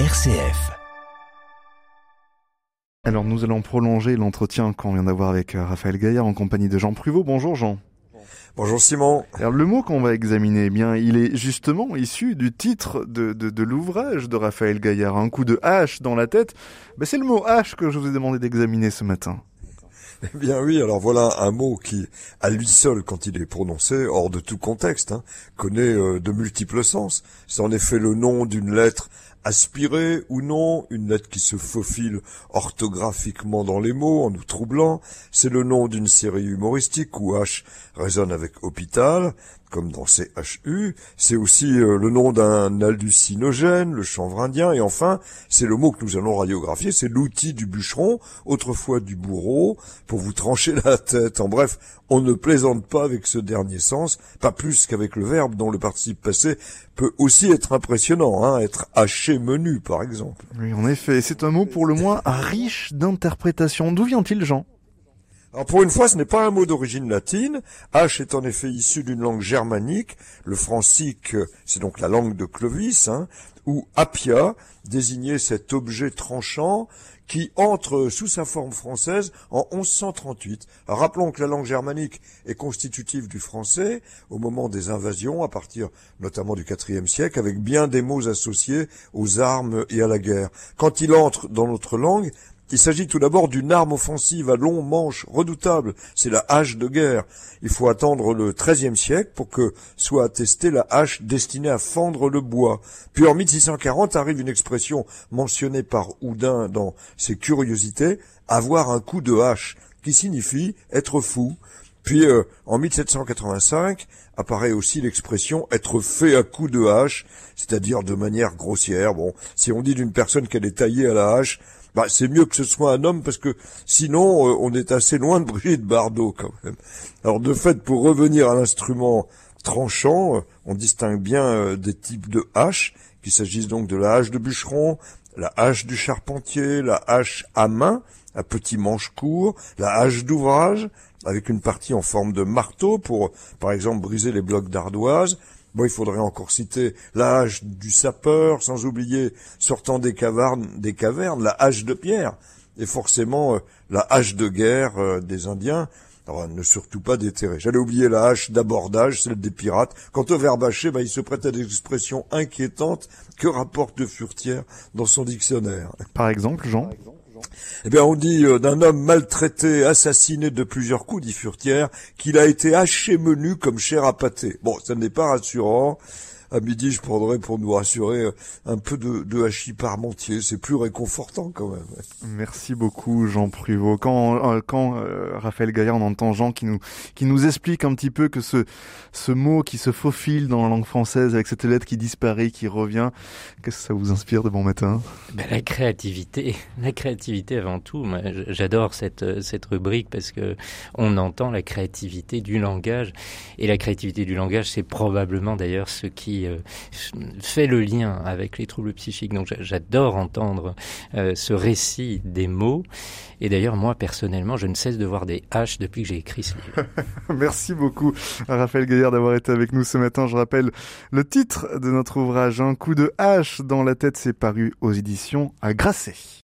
RCF. Alors nous allons prolonger l'entretien qu'on vient d'avoir avec euh, Raphaël Gaillard en compagnie de Jean Pruvot. Bonjour Jean. Bonjour Simon. Alors le mot qu'on va examiner, eh bien, il est justement issu du titre de, de, de l'ouvrage de Raphaël Gaillard, Un coup de hache dans la tête. Ben, c'est le mot hache que je vous ai demandé d'examiner ce matin. Eh bien oui, alors voilà un mot qui, à lui seul, quand il est prononcé, hors de tout contexte, hein, connaît euh, de multiples sens. C'est en effet le nom d'une lettre aspirée ou non, une lettre qui se faufile orthographiquement dans les mots en nous troublant. C'est le nom d'une série humoristique où H résonne avec hôpital, comme dans CHU. C'est aussi euh, le nom d'un hallucinogène, le chanvre indien. Et enfin, c'est le mot que nous allons radiographier, c'est l'outil du bûcheron, autrefois du bourreau, pour vous trancher la tête. En bref, on ne plaisante pas avec ce dernier sens, pas plus qu'avec le verbe dont le participe passé peut aussi être impressionnant, hein, être haché menu par exemple. Oui, en effet, c'est un mot pour le moins riche d'interprétations. D'où vient-il, Jean? Alors pour une fois, ce n'est pas un mot d'origine latine. H est en effet issu d'une langue germanique. Le francique, c'est donc la langue de Clovis, hein, où apia désignait cet objet tranchant qui entre sous sa forme française en 1138. rappelons que la langue germanique est constitutive du français au moment des invasions, à partir notamment du IVe siècle, avec bien des mots associés aux armes et à la guerre. Quand il entre dans notre langue, il s'agit tout d'abord d'une arme offensive à long manche redoutable, c'est la hache de guerre. Il faut attendre le XIIIe siècle pour que soit attestée la hache destinée à fendre le bois. Puis en 1640 arrive une expression mentionnée par Houdin dans ses curiosités, avoir un coup de hache, qui signifie être fou. Puis euh, en 1785 apparaît aussi l'expression être fait à coup de hache, c'est-à-dire de manière grossière. Bon, si on dit d'une personne qu'elle est taillée à la hache, bah, c'est mieux que ce soit un homme parce que sinon euh, on est assez loin de Brigitte Bardot quand même. Alors de fait, pour revenir à l'instrument tranchant, euh, on distingue bien euh, des types de haches, qu'il s'agisse donc de la hache de bûcheron, la hache du charpentier, la hache à main, à petit manche court, la hache d'ouvrage, avec une partie en forme de marteau pour, par exemple, briser les blocs d'ardoise, Bon, il faudrait encore citer la hache du sapeur, sans oublier, sortant des cavernes, des cavernes la hache de pierre, et forcément euh, la hache de guerre euh, des Indiens. Alors, ne surtout pas déterrer. J'allais oublier la hache d'abordage, celle des pirates. Quant au verbe hacher, bah, il se prête à des expressions inquiétantes que rapporte de Furtière dans son dictionnaire? Par exemple, Jean? Eh bien, on dit euh, d'un homme maltraité, assassiné de plusieurs coups, dit Furtière, qu'il a été haché menu comme chair à pâté. Bon, ça n'est pas rassurant à midi, je prendrai pour nous rassurer euh, un peu de, de hachis parmentier. C'est plus réconfortant quand même. Merci beaucoup, Jean Pruvot. Quand, euh, quand euh, Raphaël Gaillard, on entend Jean qui nous, qui nous explique un petit peu que ce, ce mot qui se faufile dans la langue française avec cette lettre qui disparaît, qui revient, qu'est-ce que ça vous inspire de bon matin? Ben, La créativité. La créativité avant tout. J'adore cette, cette rubrique parce que on entend la créativité du langage. Et la créativité du langage, c'est probablement d'ailleurs ce qui euh, fait le lien avec les troubles psychiques. Donc j'adore entendre euh, ce récit des mots. Et d'ailleurs, moi, personnellement, je ne cesse de voir des haches depuis que j'ai écrit ce livre. Merci beaucoup Raphaël Gaillard d'avoir été avec nous ce matin. Je rappelle le titre de notre ouvrage, Un coup de hache dans la tête, c'est paru aux éditions à Grasset.